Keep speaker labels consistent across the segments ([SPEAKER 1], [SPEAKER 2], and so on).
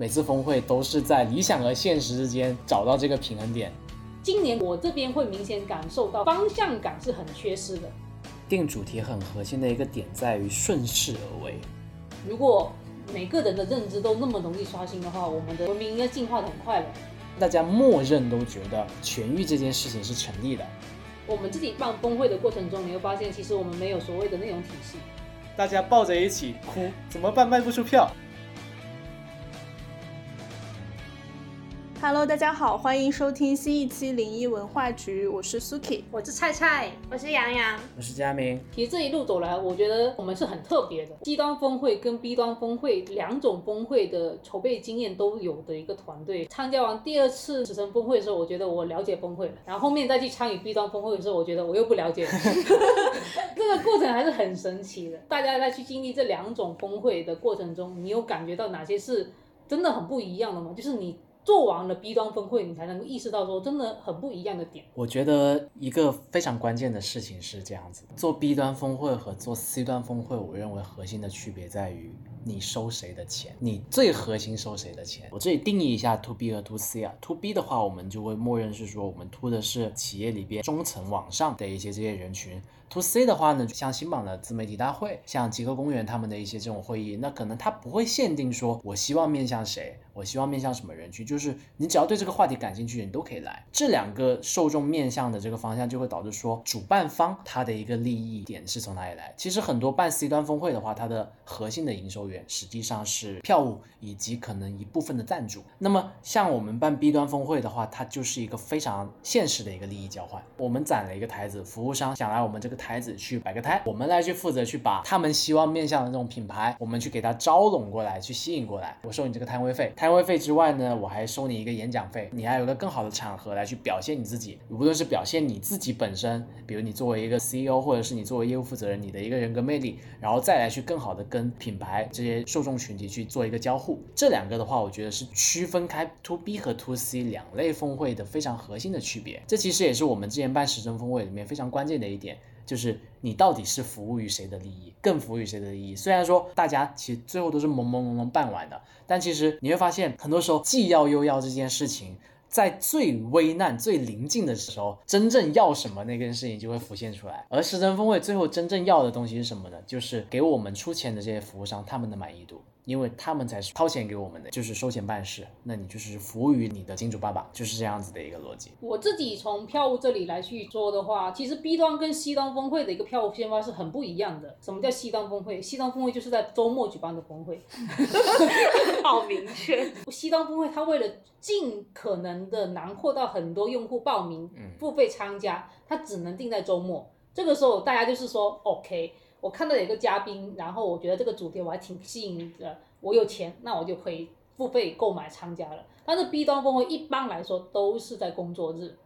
[SPEAKER 1] 每次峰会都是在理想和现实之间找到这个平衡点。
[SPEAKER 2] 今年我这边会明显感受到方向感是很缺失的。
[SPEAKER 1] 定主题很核心的一个点在于顺势而为。
[SPEAKER 2] 如果每个人的认知都那么容易刷新的话，我们的文明应该进化的很快了。
[SPEAKER 1] 大家默认都觉得痊愈这件事情是成立的。
[SPEAKER 2] 我们自己办峰会的过程中，你会发现其实我们没有所谓的内容体系。
[SPEAKER 1] 大家抱着一起哭，怎么办？卖不出票。
[SPEAKER 3] Hello，大家好，欢迎收听新一期零一文化局，我是 Suki，
[SPEAKER 2] 我是菜菜，
[SPEAKER 4] 我是洋洋，
[SPEAKER 1] 我是佳明。
[SPEAKER 2] 其实这一路走来，我觉得我们是很特别的，C 端峰会跟 B 端峰会两种峰会的筹备经验都有的一个团队。参加完第二次死神峰会的时候，我觉得我了解峰会了，然后后面再去参与 B 端峰会的时候，我觉得我又不了解了。这个过程还是很神奇的。大家在去经历这两种峰会的过程中，你有感觉到哪些是真的很不一样的吗？就是你。做完了 B 端峰会，你才能够意识到说真的很不一样的点。
[SPEAKER 1] 我觉得一个非常关键的事情是这样子：做 B 端峰会和做 C 端峰会，我认为核心的区别在于你收谁的钱，你最核心收谁的钱。我这里定义一下 To B 和 To C 啊，To B 的话，我们就会默认是说我们 To 的是企业里边中层往上的一些这些人群。To C 的话呢，像新榜的自媒体大会，像极客公园他们的一些这种会议，那可能它不会限定说我希望面向谁，我希望面向什么人群，就是你只要对这个话题感兴趣，你都可以来。这两个受众面向的这个方向，就会导致说主办方他的一个利益点是从哪里来？其实很多办 C 端峰会的话，它的核心的营收实际上是票务以及可能一部分的赞助。那么像我们办 B 端峰会的话，它就是一个非常现实的一个利益交换。我们攒了一个台子，服务商想来我们这个。台子去摆个摊，我们来去负责去把他们希望面向的这种品牌，我们去给他招拢过来，去吸引过来。我收你这个摊位费，摊位费之外呢，我还收你一个演讲费，你还有个更好的场合来去表现你自己。无论是表现你自己本身，比如你作为一个 CEO，或者是你作为业务负责人，你的一个人格魅力，然后再来去更好的跟品牌这些受众群体去做一个交互。这两个的话，我觉得是区分开 To B 和 To C 两类峰会的非常核心的区别。这其实也是我们之前办时政峰会里面非常关键的一点。就是你到底是服务于谁的利益，更服务于谁的利益？虽然说大家其实最后都是朦朦胧胧办完的，但其实你会发现，很多时候既要又要这件事情，在最危难、最临近的时候，真正要什么那件事情就会浮现出来。而时政峰会最后真正要的东西是什么呢？就是给我们出钱的这些服务商他们的满意度。因为他们才是掏钱给我们的，就是收钱办事，那你就是服务于你的金主爸爸，就是这样子的一个逻辑。
[SPEAKER 2] 我自己从票务这里来去说的话，其实 B 端跟 C 端峰会的一个票务宣发是很不一样的。什么叫 C 端峰会？C 端峰会就是在周末举办的峰会，
[SPEAKER 4] 好明确。
[SPEAKER 2] C 端峰会它为了尽可能的囊括到很多用户报名、付费参加，它只能定在周末。这个时候大家就是说 OK。我看到有一个嘉宾，然后我觉得这个主题我还挺吸引的，我有钱，那我就可以付费购买参加了。但是 B 端峰会一般来说都是在工作日，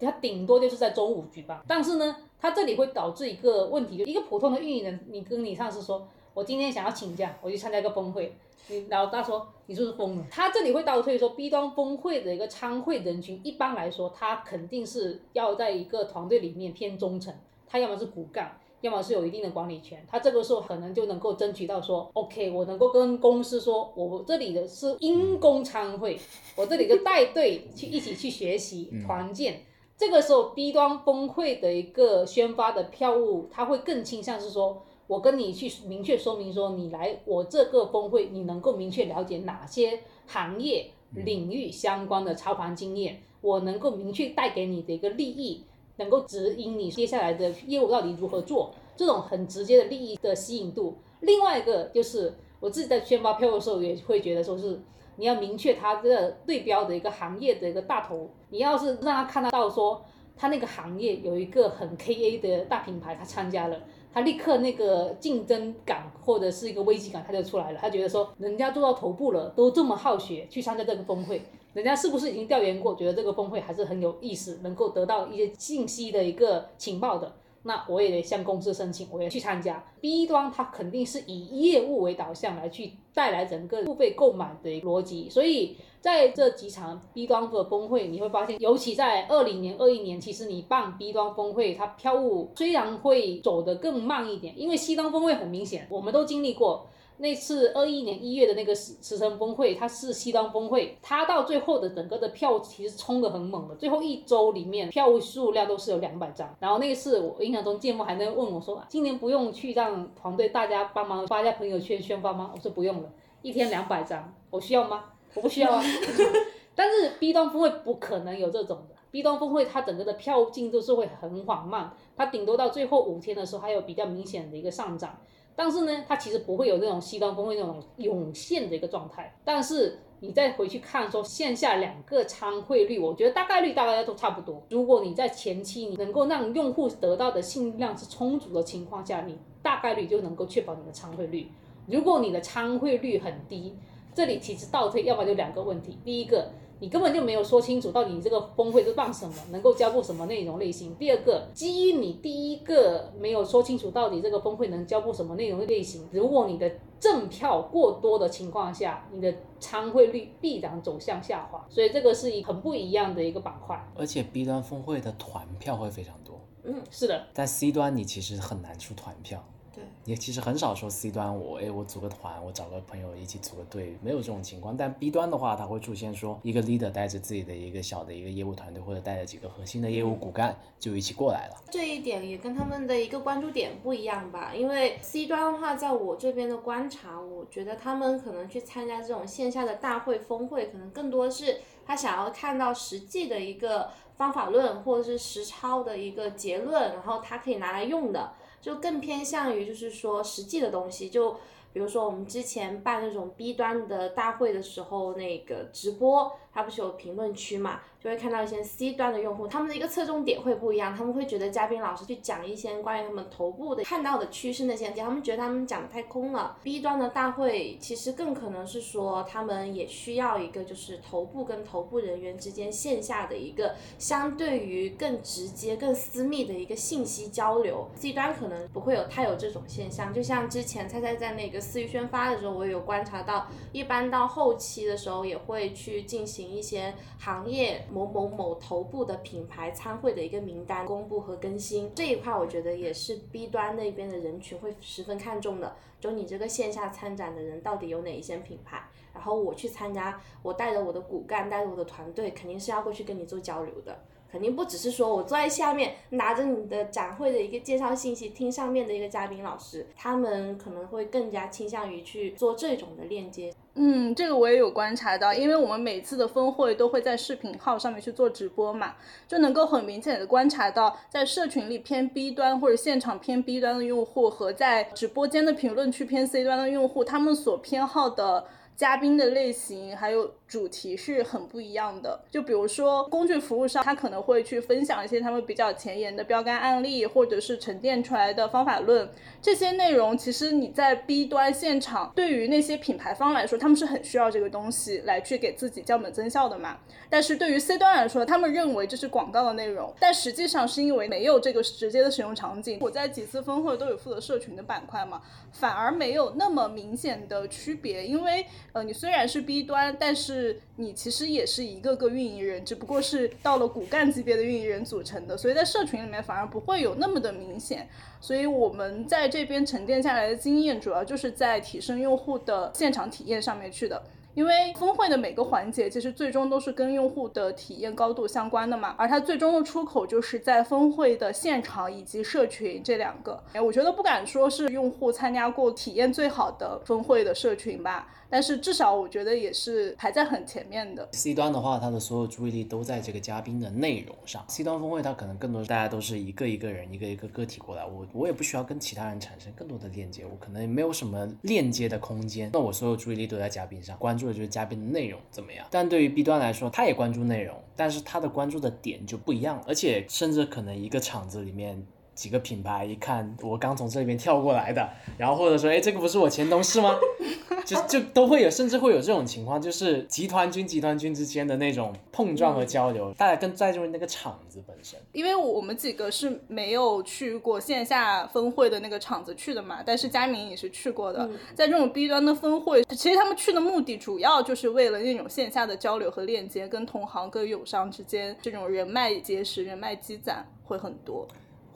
[SPEAKER 2] 它顶多就是在中午举办。但是呢，它这里会导致一个问题，就一个普通的运营人，你跟你上司说，我今天想要请假，我去参加一个峰会，你老大说你是不是疯了？他这里会倒退说，B 端峰会的一个参会人群，一般来说他肯定是要在一个团队里面偏中层，他要么是骨干。要么是有一定的管理权，他这个时候可能就能够争取到说，OK，我能够跟公司说，我这里的是因公参会，我这里就带队去一起去学习团建。这个时候 B 端峰会的一个宣发的票务，他会更倾向是说，我跟你去明确说明说，你来我这个峰会，你能够明确了解哪些行业领域相关的操盘经验，我能够明确带给你的一个利益。能够指引你接下来的业务到底如何做，这种很直接的利益的吸引度。另外一个就是我自己在宣发票的时候也会觉得说是你要明确他这个对标的一个行业的一个大头，你要是让他看得到说他那个行业有一个很 KA 的大品牌他参加了，他立刻那个竞争感或者是一个危机感他就出来了，他觉得说人家做到头部了都这么好学去参加这个峰会。人家是不是已经调研过，觉得这个峰会还是很有意思，能够得到一些信息的一个情报的？那我也得向公司申请，我也去参加。B 端它肯定是以业务为导向来去带来整个付费购买的逻辑，所以在这几场 B 端的峰会，你会发现，尤其在二零年、二一年，其实你办 B 端峰会，它票务虽然会走得更慢一点，因为 C 端峰会很明显，我们都经历过。那次二一年一月的那个石石城峰会，它是西端峰会，它到最后的整个的票其实冲的很猛的，最后一周里面票务数量都是有两百张。然后那一次我印象中芥末还在问我说，今年不用去让团队大家帮忙发一下朋友圈宣发吗？我说不用了，一天两百张，我需要吗？我不需要啊。但是 B 端峰会不可能有这种的，B 端峰会它整个的票进度是会很缓慢，它顶多到最后五天的时候还有比较明显的一个上涨。但是呢，它其实不会有那种西方峰会那种涌现的一个状态。但是你再回去看说线下两个参会率，我觉得大概率大概都差不多。如果你在前期你能够让用户得到的信量是充足的情况下，你大概率就能够确保你的参会率。如果你的参会率很低，这里其实倒退，要么就两个问题。第一个。你根本就没有说清楚到底你这个峰会是办什么，能够交付什么内容类型。第二个，基于你第一个没有说清楚到底这个峰会能交付什么内容类型，如果你的正票过多的情况下，你的参会率必然走向下滑。所以这个是一很不一样的一个板块。
[SPEAKER 1] 而且 B 端峰会的团票会非常多，
[SPEAKER 2] 嗯，是的。
[SPEAKER 1] 但 C 端你其实很难出团票。
[SPEAKER 4] 对，
[SPEAKER 1] 也其实很少说 C 端我哎我组个团，我找个朋友一起组个队，没有这种情况。但 B 端的话，它会出现说一个 leader 带着自己的一个小的一个业务团队，或者带着几个核心的业务骨干就一起过来了。
[SPEAKER 4] 这一点也跟他们的一个关注点不一样吧？因为 C 端的话，在我这边的观察，我觉得他们可能去参加这种线下的大会峰会，可能更多是他想要看到实际的一个方法论或者是实操的一个结论，然后他可以拿来用的。就更偏向于就是说实际的东西，就比如说我们之前办那种 B 端的大会的时候，那个直播。它不是有评论区嘛，就会看到一些 C 端的用户，他们的一个侧重点会不一样，他们会觉得嘉宾老师去讲一些关于他们头部的看到的趋势那些，他们觉得他们讲的太空了。B 端的大会其实更可能是说，他们也需要一个就是头部跟头部人员之间线下的一个相对于更直接、更私密的一个信息交流。C 端可能不会有太有这种现象，就像之前菜菜在那个私域宣发的时候，我也有观察到，一般到后期的时候也会去进行。一些行业某某某头部的品牌参会的一个名单公布和更新这一块，我觉得也是 B 端那边的人群会十分看重的。就你这个线下参展的人到底有哪一些品牌，然后我去参加，我带着我的骨干，带着我的团队，肯定是要过去跟你做交流的。肯定不只是说我坐在下面拿着你的展会的一个介绍信息，听上面的一个嘉宾老师，他们可能会更加倾向于去做这种的链接。
[SPEAKER 3] 嗯，这个我也有观察到，因为我们每次的峰会都会在视频号上面去做直播嘛，就能够很明显的观察到，在社群里偏 B 端或者现场偏 B 端的用户和在直播间的评论区偏 C 端的用户，他们所偏好的嘉宾的类型还有。主题是很不一样的，就比如说工具服务商，他可能会去分享一些他们比较前沿的标杆案例，或者是沉淀出来的方法论。这些内容其实你在 B 端现场，对于那些品牌方来说，他们是很需要这个东西来去给自己降本增效的嘛。但是对于 C 端来说，他们认为这是广告的内容，但实际上是因为没有这个直接的使用场景。我在几次峰会都有负责社群的板块嘛，反而没有那么明显的区别，因为呃，你虽然是 B 端，但是你其实也是一个个运营人，只不过是到了骨干级别的运营人组成的，所以在社群里面反而不会有那么的明显。所以我们在这边沉淀下来的经验，主要就是在提升用户的现场体验上面去的。因为峰会的每个环节，其实最终都是跟用户的体验高度相关的嘛，而它最终的出口就是在峰会的现场以及社群这两个。哎，我觉得不敢说是用户参加过体验最好的峰会的社群吧。但是至少我觉得也是排在很前面的。
[SPEAKER 1] C 端的话，它的所有注意力都在这个嘉宾的内容上。C 端峰会它可能更多大家都是一个一个人、一个一个个体过来，我我也不需要跟其他人产生更多的链接，我可能没有什么链接的空间。那我所有注意力都在嘉宾上，关注的就是嘉宾的内容怎么样。但对于 B 端来说，他也关注内容，但是他的关注的点就不一样，而且甚至可能一个场子里面。几个品牌一看，我刚从这边跳过来的，然后或者说，哎，这个不是我前同事吗？就就都会有，甚至会有这种情况，就是集团军集团军之间的那种碰撞和交流，大家更在乎那个场子本身。
[SPEAKER 3] 因为我们几个是没有去过线下峰会的那个场子去的嘛，但是佳明也是去过的。在这种 B 端的峰会，其实他们去的目的主要就是为了那种线下的交流和链接，跟同行、跟友商之间这种人脉结识、人脉积攒会很多。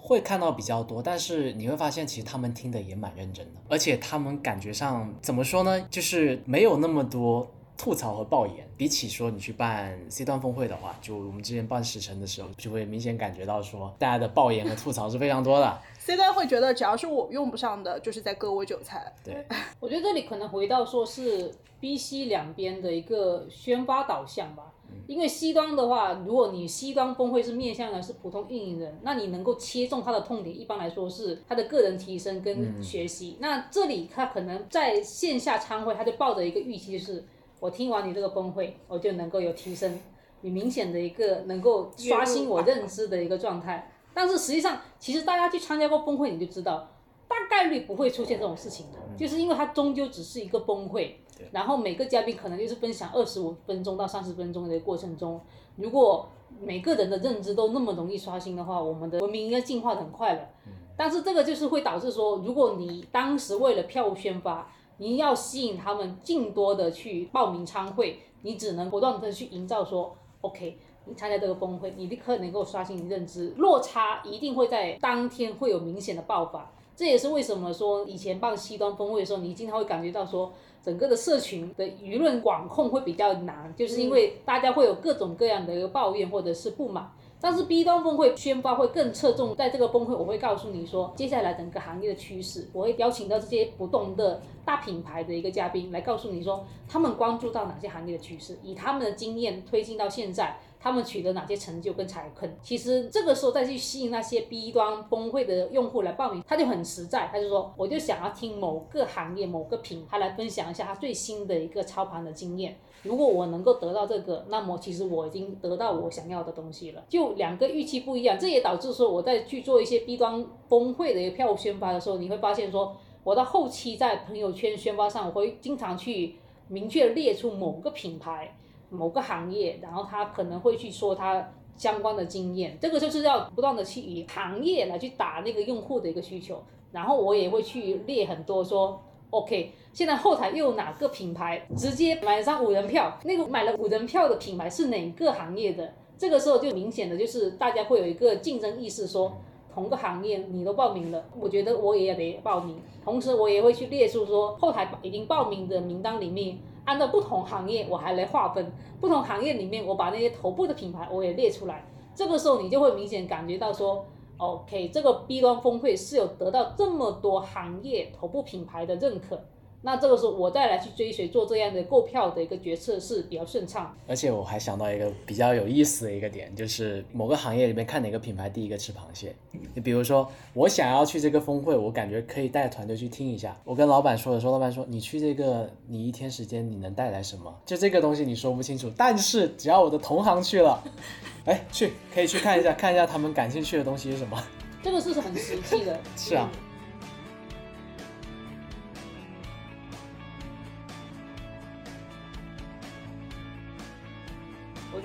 [SPEAKER 1] 会看到比较多，但是你会发现其实他们听的也蛮认真的，而且他们感觉上怎么说呢，就是没有那么多。吐槽和爆言，比起说你去办 C 端峰会的话，就我们之前办史城的时候，就会明显感觉到说大家的爆言和吐槽是非常多的。
[SPEAKER 3] C 端会觉得只要是我用不上的，就是在割我韭菜。
[SPEAKER 1] 对，
[SPEAKER 2] 我觉得这里可能回到说是 B、C 两边的一个宣发导向吧。因为西端的话，如果你西端峰会是面向的是普通运营人，那你能够切中他的痛点，一般来说是他的个人提升跟学习。那这里他可能在线下参会，他就抱着一个预期就是。我听完你这个峰会，我就能够有提升，你明显的一个能够刷新我认知的一个状态。但是实际上，其实大家去参加过峰会，你就知道，大概率不会出现这种事情的，就是因为它终究只是一个崩溃，然后每个嘉宾可能就是分享二十五分钟到三十分钟的过程中，如果每个人的认知都那么容易刷新的话，我们的文明应该进化的很快了。但是这个就是会导致说，如果你当时为了票务宣发，你要吸引他们尽多的去报名参会，你只能不断的去营造说，OK，你参加这个峰会，你立刻能够刷新你认知，落差一定会在当天会有明显的爆发。这也是为什么说以前办西端峰会的时候，你经常会感觉到说，整个的社群的舆论管控会比较难，就是因为大家会有各种各样的一个抱怨或者是不满。但是 B 端峰会宣发会更侧重在这个峰会，我会告诉你说，接下来整个行业的趋势，我会邀请到这些不同的大品牌的一个嘉宾来告诉你说，他们关注到哪些行业的趋势，以他们的经验推进到现在。他们取得哪些成就跟财坑？其实这个时候再去吸引那些 B 端峰会的用户来报名，他就很实在，他就说，我就想要听某个行业某个品牌来分享一下他最新的一个操盘的经验。如果我能够得到这个，那么其实我已经得到我想要的东西了。就两个预期不一样，这也导致说我在去做一些 B 端峰会的一个票宣发的时候，你会发现说，我到后期在朋友圈宣发上，我会经常去明确列出某个品牌。某个行业，然后他可能会去说他相关的经验，这个就是要不断的去以行业来去打那个用户的一个需求，然后我也会去列很多说，OK，现在后台又有哪个品牌直接买上五人票，那个买了五人票的品牌是哪个行业的？这个时候就明显的就是大家会有一个竞争意识，说同个行业你都报名了，我觉得我也得报名，同时我也会去列出说后台已经报名的名单里面。按照不同行业，我还来划分不同行业里面，我把那些头部的品牌我也列出来。这个时候你就会明显感觉到说，OK，这个 B 端峰会是有得到这么多行业头部品牌的认可。那这个时候我再来去追随做这样的购票的一个决策是比较顺畅，
[SPEAKER 1] 而且我还想到一个比较有意思的一个点，就是某个行业里面看哪个品牌第一个吃螃蟹。你比如说我想要去这个峰会，我感觉可以带团队去听一下。我跟老板说的时候，老板说你去这个你一天时间你能带来什么？就这个东西你说不清楚，但是只要我的同行去了，哎，去可以去看一下，看一下他们感兴趣的东西是什么。
[SPEAKER 2] 这个是很实际的，
[SPEAKER 1] 是啊。
[SPEAKER 2] 我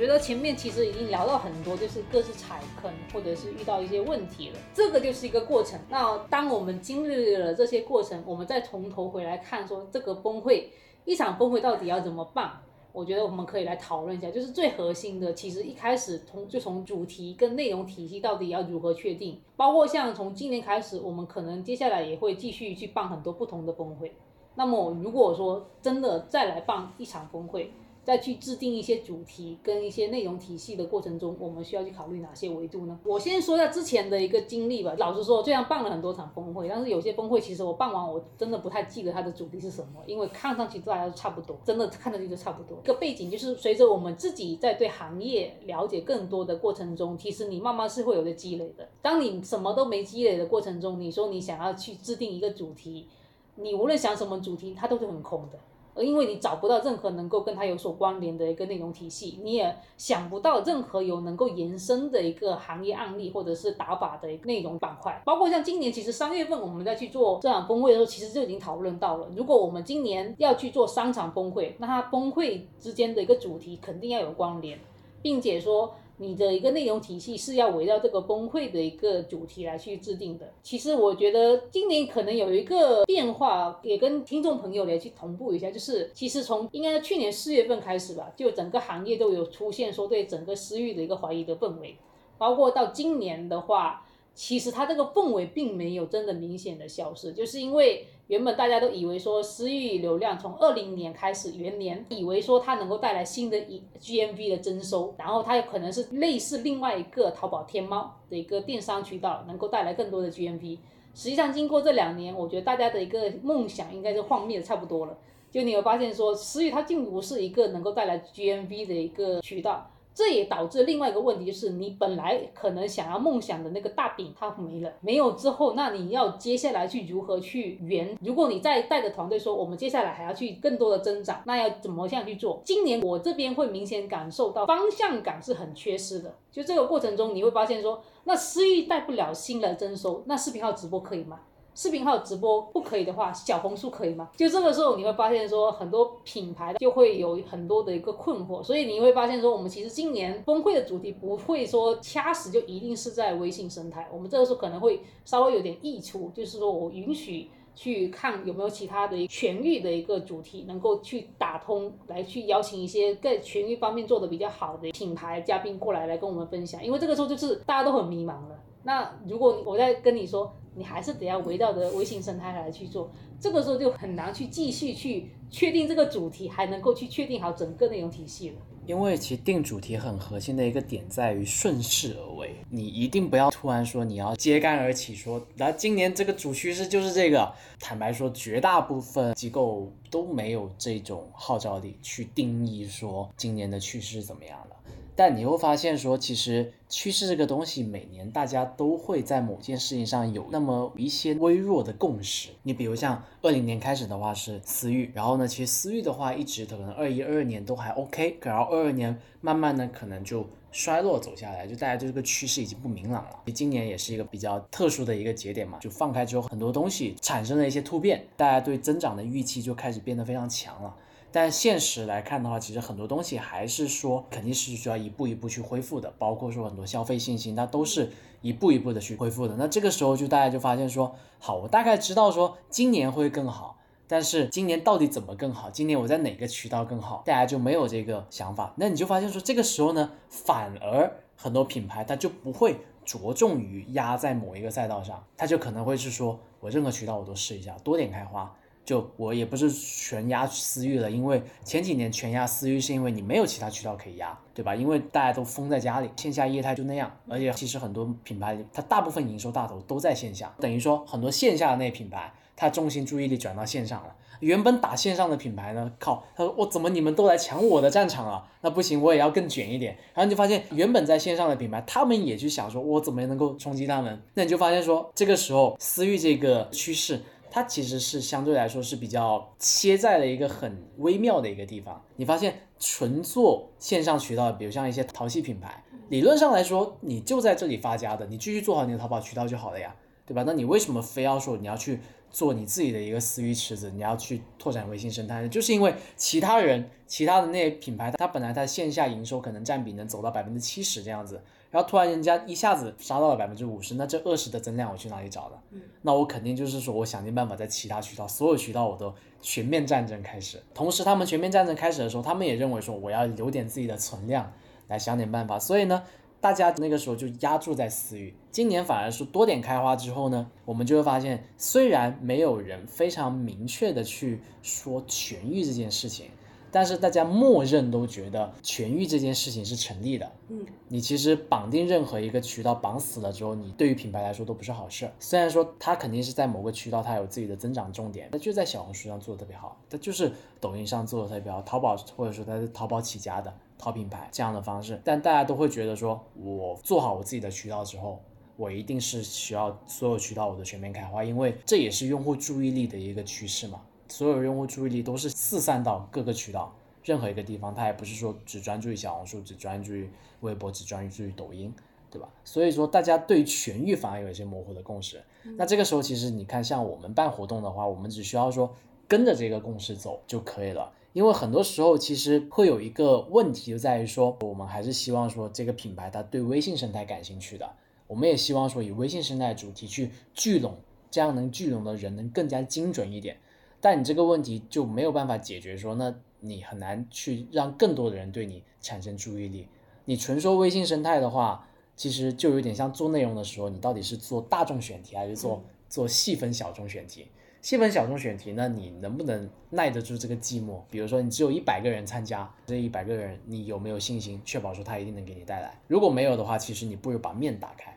[SPEAKER 2] 觉得前面其实已经聊到很多，就是各自踩坑或者是遇到一些问题了，这个就是一个过程。那当我们经历了这些过程，我们再从头回来看，说这个崩溃，一场崩溃到底要怎么办？我觉得我们可以来讨论一下，就是最核心的，其实一开始从就从主题跟内容体系到底要如何确定，包括像从今年开始，我们可能接下来也会继续去办很多不同的峰会。那么如果说真的再来办一场峰会，再去制定一些主题跟一些内容体系的过程中，我们需要去考虑哪些维度呢？我先说一下之前的一个经历吧。老实说，虽然办了很多场峰会，但是有些峰会其实我办完，我真的不太记得它的主题是什么，因为看上去大家都差不多，真的看上去都差不多。一个背景就是随着我们自己在对行业了解更多的过程中，其实你慢慢是会有个积累的。当你什么都没积累的过程中，你说你想要去制定一个主题，你无论想什么主题，它都是很空的。而因为你找不到任何能够跟它有所关联的一个内容体系，你也想不到任何有能够延伸的一个行业案例或者是打法的内容板块。包括像今年，其实三月份我们在去做这场峰会的时候，其实就已经讨论到了，如果我们今年要去做三场峰会，那它峰会之间的一个主题肯定要有关联，并且说。你的一个内容体系是要围绕这个崩溃的一个主题来去制定的。其实我觉得今年可能有一个变化，也跟听众朋友来去同步一下，就是其实从应该去年四月份开始吧，就整个行业都有出现说对整个私域的一个怀疑的氛围，包括到今年的话。其实它这个氛围并没有真的明显的消失，就是因为原本大家都以为说私域流量从二零年开始元年，以为说它能够带来新的一 GMV 的增收，然后它有可能是类似另外一个淘宝天猫的一个电商渠道，能够带来更多的 GMV。实际上经过这两年，我觉得大家的一个梦想应该是幻灭的差不多了。就你会发现说，私域它并不是一个能够带来 GMV 的一个渠道。这也导致另外一个问题，就是你本来可能想要梦想的那个大饼它没了，没有之后，那你要接下来去如何去圆？如果你再带着团队说，我们接下来还要去更多的增长，那要怎么样去做？今年我这边会明显感受到方向感是很缺失的。就这个过程中，你会发现说，那私域带不了新的增收，那视频号直播可以吗？视频号直播不可以的话，小红书可以吗？就这个时候你会发现说，很多品牌就会有很多的一个困惑，所以你会发现说，我们其实今年峰会的主题不会说掐死就一定是在微信生态，我们这个时候可能会稍微有点溢出，就是说我允许去看有没有其他的全域的一个主题能够去打通，来去邀请一些在全域方面做的比较好的品牌嘉宾过来来跟我们分享，因为这个时候就是大家都很迷茫了。那如果我在跟你说。你还是得要围绕着微信生态来去做，这个时候就很难去继续去确定这个主题，还能够去确定好整个内容体系了。
[SPEAKER 1] 因为其实定主题很核心的一个点在于顺势而为，你一定不要突然说你要揭竿而起，说那今年这个主趋势就是这个。坦白说，绝大部分机构都没有这种号召力去定义说今年的趋势怎么样的。但你会发现，说其实趋势这个东西，每年大家都会在某件事情上有那么一些微弱的共识。你比如像二零年开始的话是私域，然后呢，其实私域的话一直可能二一二二年都还 OK，然后二二年慢慢呢可能就衰落走下来，就大家对这个趋势已经不明朗了。今年也是一个比较特殊的一个节点嘛，就放开之后很多东西产生了一些突变，大家对增长的预期就开始变得非常强了。但现实来看的话，其实很多东西还是说肯定是需要一步一步去恢复的，包括说很多消费信心，它都是一步一步的去恢复的。那这个时候就大家就发现说，好，我大概知道说今年会更好，但是今年到底怎么更好？今年我在哪个渠道更好？大家就没有这个想法。那你就发现说，这个时候呢，反而很多品牌它就不会着重于压在某一个赛道上，它就可能会是说我任何渠道我都试一下，多点开花。就我也不是全压私域了，因为前几年全压私域是因为你没有其他渠道可以压，对吧？因为大家都封在家里，线下业态就那样，而且其实很多品牌它大部分营收大头都在线下，等于说很多线下的那些品牌，它重心注意力转到线上了。原本打线上的品牌呢，靠，他说我怎么你们都来抢我的战场了？那不行，我也要更卷一点。然后你就发现原本在线上的品牌，他们也去想说，我怎么能够冲击他们？那你就发现说，这个时候私域这个趋势。它其实是相对来说是比较切在了一个很微妙的一个地方。你发现纯做线上渠道，比如像一些淘系品牌，理论上来说你就在这里发家的，你继续做好你的淘宝渠道就好了呀，对吧？那你为什么非要说你要去做你自己的一个私域池子，你要去拓展微信生态呢？就是因为其他人、其他的那些品牌，它本来它线下营收可能占比能走到百分之七十这样子。然后突然人家一下子杀到了百分之五十，那这二十的增量我去哪里找的？那我肯定就是说我想尽办法在其他渠道，所有渠道我都全面战争开始。同时他们全面战争开始的时候，他们也认为说我要留点自己的存量来想点办法。所以呢，大家那个时候就压住在私域。今年反而是多点开花之后呢，我们就会发现，虽然没有人非常明确的去说痊愈这件事情。但是大家默认都觉得痊愈这件事情是成立的。
[SPEAKER 4] 嗯，
[SPEAKER 1] 你其实绑定任何一个渠道绑死了之后，你对于品牌来说都不是好事。虽然说它肯定是在某个渠道它有自己的增长重点，它就在小红书上做的特别好，它就是抖音上做的特别好，淘宝或者说它是淘宝起家的淘品牌这样的方式。但大家都会觉得说，我做好我自己的渠道之后，我一定是需要所有渠道我都全面开花，因为这也是用户注意力的一个趋势嘛。所有用户注意力都是四散到各个渠道，任何一个地方，他也不是说只专注于小红书，只专注于微博，只专注于抖音，对吧？所以说大家对全域反而有一些模糊的共识。那这个时候，其实你看，像我们办活动的话，我们只需要说跟着这个共识走就可以了。因为很多时候其实会有一个问题，就在于说，我们还是希望说这个品牌它对微信生态感兴趣的，我们也希望说以微信生态主题去聚拢，这样能聚拢的人能更加精准一点。但你这个问题就没有办法解决，说那你很难去让更多的人对你产生注意力。你纯说微信生态的话，其实就有点像做内容的时候，你到底是做大众选题还是做做细分小众选题？细分小众选题，那你能不能耐得住这个寂寞？比如说，你只有一百个人参加，这一百个人，你有没有信心确保说他一定能给你带来？如果没有的话，其实你不如把面打开，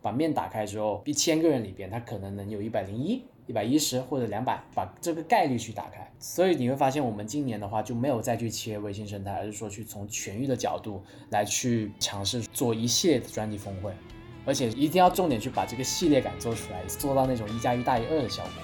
[SPEAKER 1] 把面打开之后，一千个人里边，他可能能有一百零一、一百一十或者两百，把这个概率去打开。所以你会发现，我们今年的话就没有再去切微信生态，而是说去从全域的角度来去尝试做一系列的专题峰会，而且一定要重点去把这个系列感做出来，做到那种一加一大于二的效果。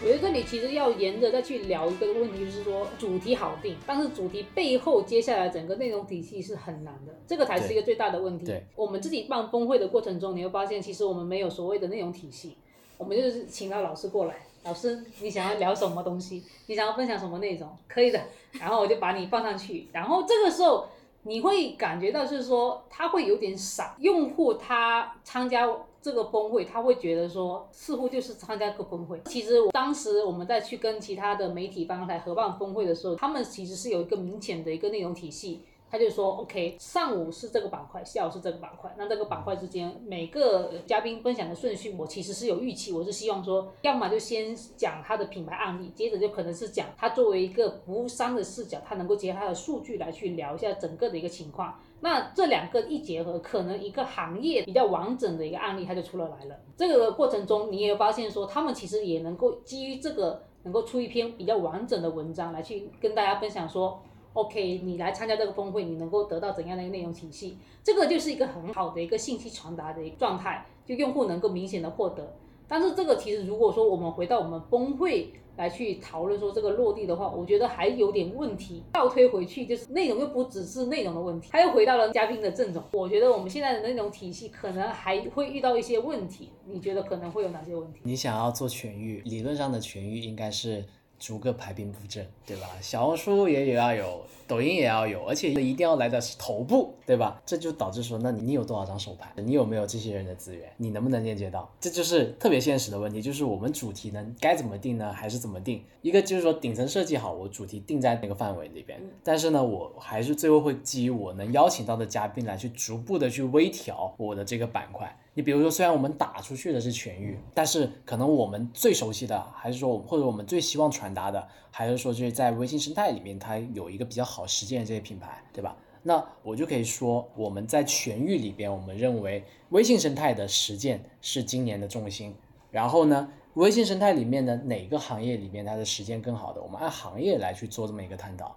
[SPEAKER 2] 我觉得这里其实要沿着再去聊一个问题，就是说主题好定，但是主题背后接下来整个内容体系是很难的，这个才是一个最大的问题。
[SPEAKER 1] 对，
[SPEAKER 2] 我们自己办峰会的过程中，你会发现其实我们没有所谓的内容体系，我们就是请到老师过来，老师你想要聊什么东西，你想要分享什么内容，可以的，然后我就把你放上去，然后这个时候你会感觉到是说他会有点傻，用户他参加。这个峰会，他会觉得说，似乎就是参加个峰会。其实当时我们在去跟其他的媒体方来合办峰会的时候，他们其实是有一个明显的一个内容体系。他就说，OK，上午是这个板块，下午是这个板块。那这个板块之间，每个嘉宾分享的顺序，我其实是有预期。我是希望说，要么就先讲他的品牌案例，接着就可能是讲他作为一个服务商的视角，他能够结合他的数据来去聊一下整个的一个情况。那这两个一结合，可能一个行业比较完整的一个案例，它就出了来了。这个过程中，你也发现说，他们其实也能够基于这个，能够出一篇比较完整的文章来去跟大家分享说。OK，你来参加这个峰会，你能够得到怎样的一个内容体系？这个就是一个很好的一个信息传达的一个状态，就用户能够明显的获得。但是这个其实如果说我们回到我们峰会来去讨论说这个落地的话，我觉得还有点问题。倒推回去，就是内容又不只是内容的问题，他又回到了嘉宾的阵容。我觉得我们现在的内容体系可能还会遇到一些问题。你觉得可能会有哪些问题？
[SPEAKER 1] 你想要做全域，理论上的全域应该是。逐个排兵布阵，对吧？小红书也也要有，抖音也要有，而且一定要来的是头部，对吧？这就导致说，那你你有多少张手牌？你有没有这些人的资源？你能不能链接到？这就是特别现实的问题，就是我们主题呢该怎么定呢？还是怎么定？一个就是说顶层设计好，我主题定在那个范围里边，但是呢，我还是最后会基于我能邀请到的嘉宾来去逐步的去微调我的这个板块。你比如说，虽然我们打出去的是全域，但是可能我们最熟悉的，还是说，或者我们最希望传达的，还是说，就是在微信生态里面，它有一个比较好实践的这些品牌，对吧？那我就可以说，我们在全域里边，我们认为微信生态的实践是今年的重心。然后呢，微信生态里面的哪个行业里面它的实践更好的，我们按行业来去做这么一个探讨。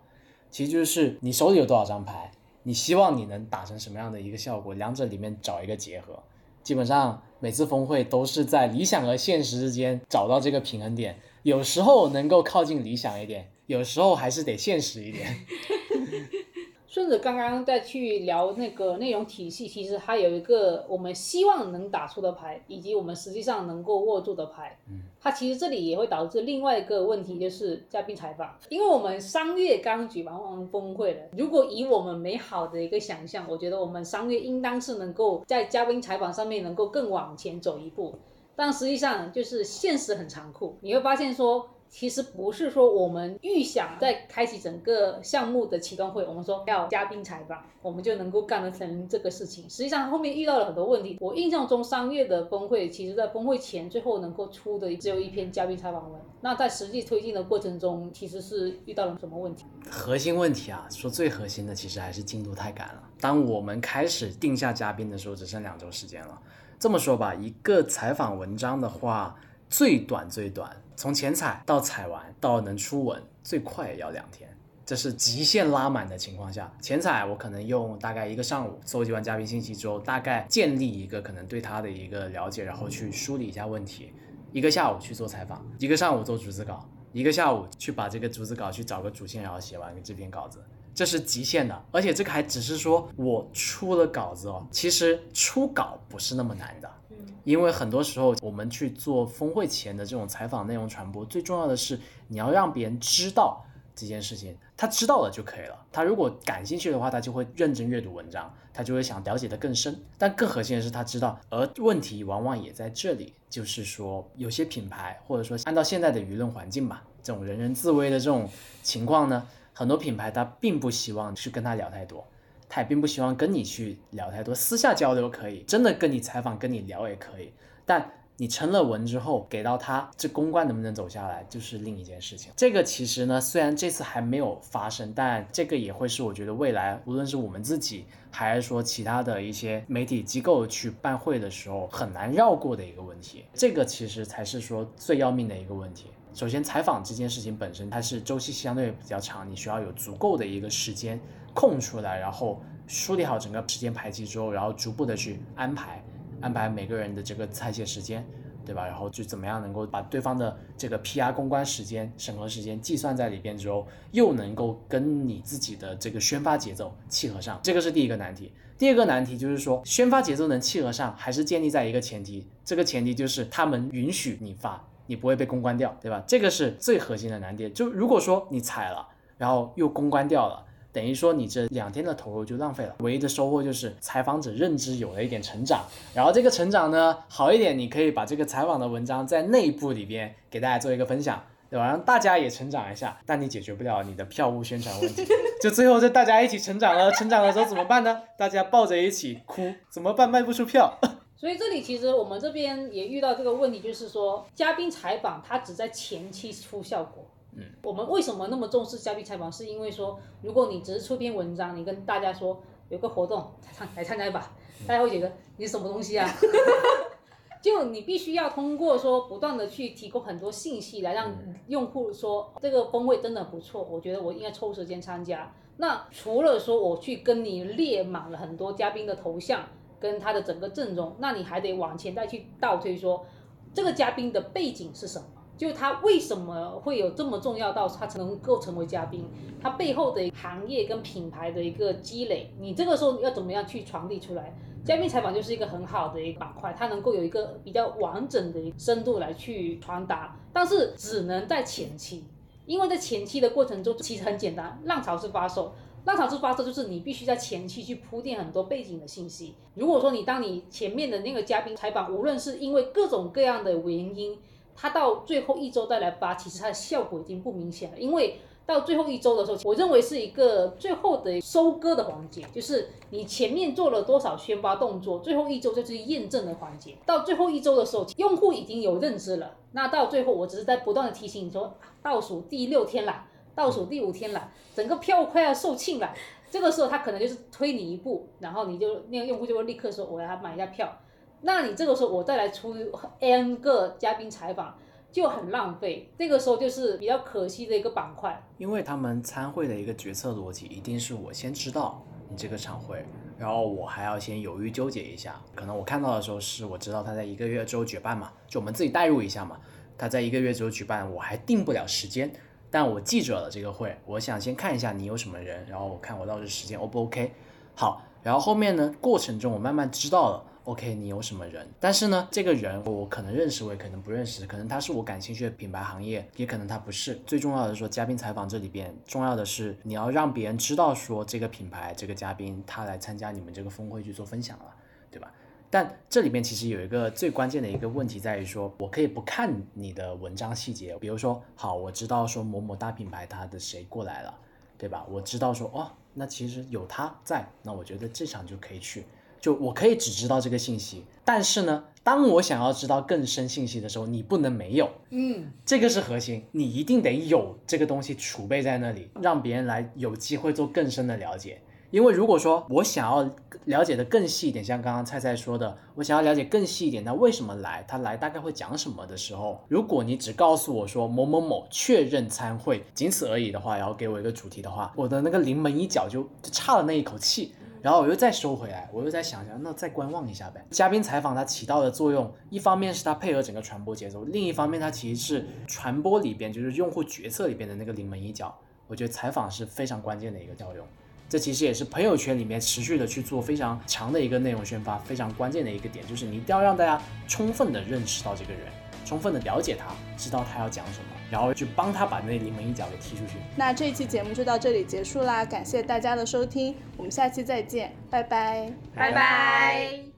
[SPEAKER 1] 其实就是你手里有多少张牌，你希望你能打成什么样的一个效果，两者里面找一个结合。基本上每次峰会都是在理想和现实之间找到这个平衡点，有时候能够靠近理想一点，有时候还是得现实一点。
[SPEAKER 2] 顺着刚刚再去聊那个内容体系，其实它有一个我们希望能打出的牌，以及我们实际上能够握住的牌。嗯，它其实这里也会导致另外一个问题，就是嘉宾采访。因为我们商月刚举办完峰会了，如果以我们美好的一个想象，我觉得我们商月应当是能够在嘉宾采访上面能够更往前走一步，但实际上就是现实很残酷，你会发现说。其实不是说我们预想在开启整个项目的启动会，我们说要嘉宾采访，我们就能够干得成这个事情。实际上后面遇到了很多问题。我印象中商业的峰会，其实在峰会前最后能够出的只有一篇嘉宾采访文。那在实际推进的过程中，其实是遇到了什么问题？
[SPEAKER 1] 核心问题啊，说最核心的其实还是进度太赶了。当我们开始定下嘉宾的时候，只剩两周时间了。这么说吧，一个采访文章的话，最短最短。从前采到采完到能出文，最快也要两天，这是极限拉满的情况下。前采我可能用大概一个上午搜集完嘉宾信息之后，大概建立一个可能对他的一个了解，然后去梳理一下问题。一个下午去做采访，一个上午做逐字稿，一个下午去把这个逐字稿去找个主线，然后写完这篇稿子，这是极限的。而且这个还只是说我出了稿子哦，其实出稿不是那么难的。因为很多时候，我们去做峰会前的这种采访内容传播，最重要的是你要让别人知道这件事情，他知道了就可以了。他如果感兴趣的话，他就会认真阅读文章，他就会想了解的更深。但更核心的是，他知道，而问题往往也在这里，就是说有些品牌，或者说按照现在的舆论环境吧，这种人人自危的这种情况呢，很多品牌他并不希望去跟他聊太多，他也并不希望跟你去聊太多，私下交流可以，真的跟你采访跟你聊也可以，但。你成了文之后给到他，这公关能不能走下来就是另一件事情。这个其实呢，虽然这次还没有发生，但这个也会是我觉得未来无论是我们自己，还是说其他的一些媒体机构去办会的时候很难绕过的一个问题。这个其实才是说最要命的一个问题。首先，采访这件事情本身它是周期相对比较长，你需要有足够的一个时间空出来，然后梳理好整个时间排期之后，然后逐步的去安排。安排每个人的这个采写时间，对吧？然后就怎么样能够把对方的这个 PR 公关时间、审核时间计算在里边之后，又能够跟你自己的这个宣发节奏契合上，这个是第一个难题。第二个难题就是说，宣发节奏能契合上，还是建立在一个前提，这个前提就是他们允许你发，你不会被公关掉，对吧？这个是最核心的难点。就如果说你踩了，然后又公关掉了。等于说你这两天的投入就浪费了，唯一的收获就是采访者认知有了一点成长，然后这个成长呢好一点，你可以把这个采访的文章在内部里边给大家做一个分享，对吧？让大家也成长一下，但你解决不了你的票务宣传问题，就最后这大家一起成长了，成长的时候怎么办呢？大家抱着一起哭，怎么办？卖不出票。
[SPEAKER 2] 所以这里其实我们这边也遇到这个问题，就是说嘉宾采访他只在前期出效果。
[SPEAKER 1] 嗯，
[SPEAKER 2] 我们为什么那么重视嘉宾采访？是因为说，如果你只是出篇文章，你跟大家说有个活动，参来参加一把，大家会觉得你什么东西啊？就你必须要通过说不断的去提供很多信息，来让用户说这个风味真的不错，我觉得我应该抽时间参加。那除了说我去跟你列满了很多嘉宾的头像跟他的整个阵容，那你还得往前再去倒推说这个嘉宾的背景是什么？就他为什么会有这么重要到他才能够成为嘉宾？他背后的行业跟品牌的一个积累，你这个时候要怎么样去传递出来？嘉宾采访就是一个很好的一个板块，它能够有一个比较完整的深度来去传达，但是只能在前期，因为在前期的过程中其实很简单，浪潮式发售，浪潮式发车就是你必须在前期去铺垫很多背景的信息。如果说你当你前面的那个嘉宾采访，无论是因为各种各样的原因，他到最后一周再来发，其实它的效果已经不明显了。因为到最后一周的时候，我认为是一个最后的收割的环节，就是你前面做了多少宣发动作，最后一周就是验证的环节。到最后一周的时候，用户已经有认知了。那到最后，我只是在不断的提醒你说，倒数第六天了，倒数第五天了，整个票快要售罄了。这个时候，他可能就是推你一步，然后你就那个用户就会立刻说，我要买一下票。那你这个时候我再来出 n 个嘉宾采访就很浪费，这个时候就是比较可惜的一个板块。
[SPEAKER 1] 因为他们参会的一个决策逻辑一定是我先知道你这个场会，然后我还要先犹豫纠结一下。可能我看到的时候是我知道他在一个月之后举办嘛，就我们自己代入一下嘛，他在一个月之后举办，我还定不了时间，但我记者的这个会，我想先看一下你有什么人，然后我看我到时时间 O 不 OK？好，然后后面呢过程中我慢慢知道了。OK，你有什么人？但是呢，这个人我可能认识，我也可能不认识，可能他是我感兴趣的品牌行业，也可能他不是。最重要的是说，嘉宾采访这里边重要的是你要让别人知道说这个品牌这个嘉宾他来参加你们这个峰会去做分享了，对吧？但这里面其实有一个最关键的一个问题在于说，我可以不看你的文章细节，比如说，好，我知道说某某大品牌他的谁过来了，对吧？我知道说，哦，那其实有他在，那我觉得这场就可以去。就我可以只知道这个信息，但是呢，当我想要知道更深信息的时候，你不能没有，
[SPEAKER 2] 嗯，
[SPEAKER 1] 这个是核心，你一定得有这个东西储备在那里，让别人来有机会做更深的了解。因为如果说我想要了解的更细一点，像刚刚菜菜说的，我想要了解更细一点，他为什么来，他来大概会讲什么的时候，如果你只告诉我说某某某确认参会，仅此而已的话，然后给我一个主题的话，我的那个临门一脚就就差了那一口气。然后我又再收回来，我又再想想，那再观望一下呗。嘉宾采访它起到的作用，一方面是它配合整个传播节奏，另一方面它其实是传播里边就是用户决策里边的那个临门一脚。我觉得采访是非常关键的一个作用。这其实也是朋友圈里面持续的去做非常强的一个内容宣发，非常关键的一个点，就是你一定要让大家充分的认识到这个人。充分的了解他，知道他要讲什么，然后去帮他把那临门一脚给踢出去。
[SPEAKER 3] 那这一期节目就到这里结束啦，感谢大家的收听，我们下期再见，拜拜，
[SPEAKER 4] 拜拜。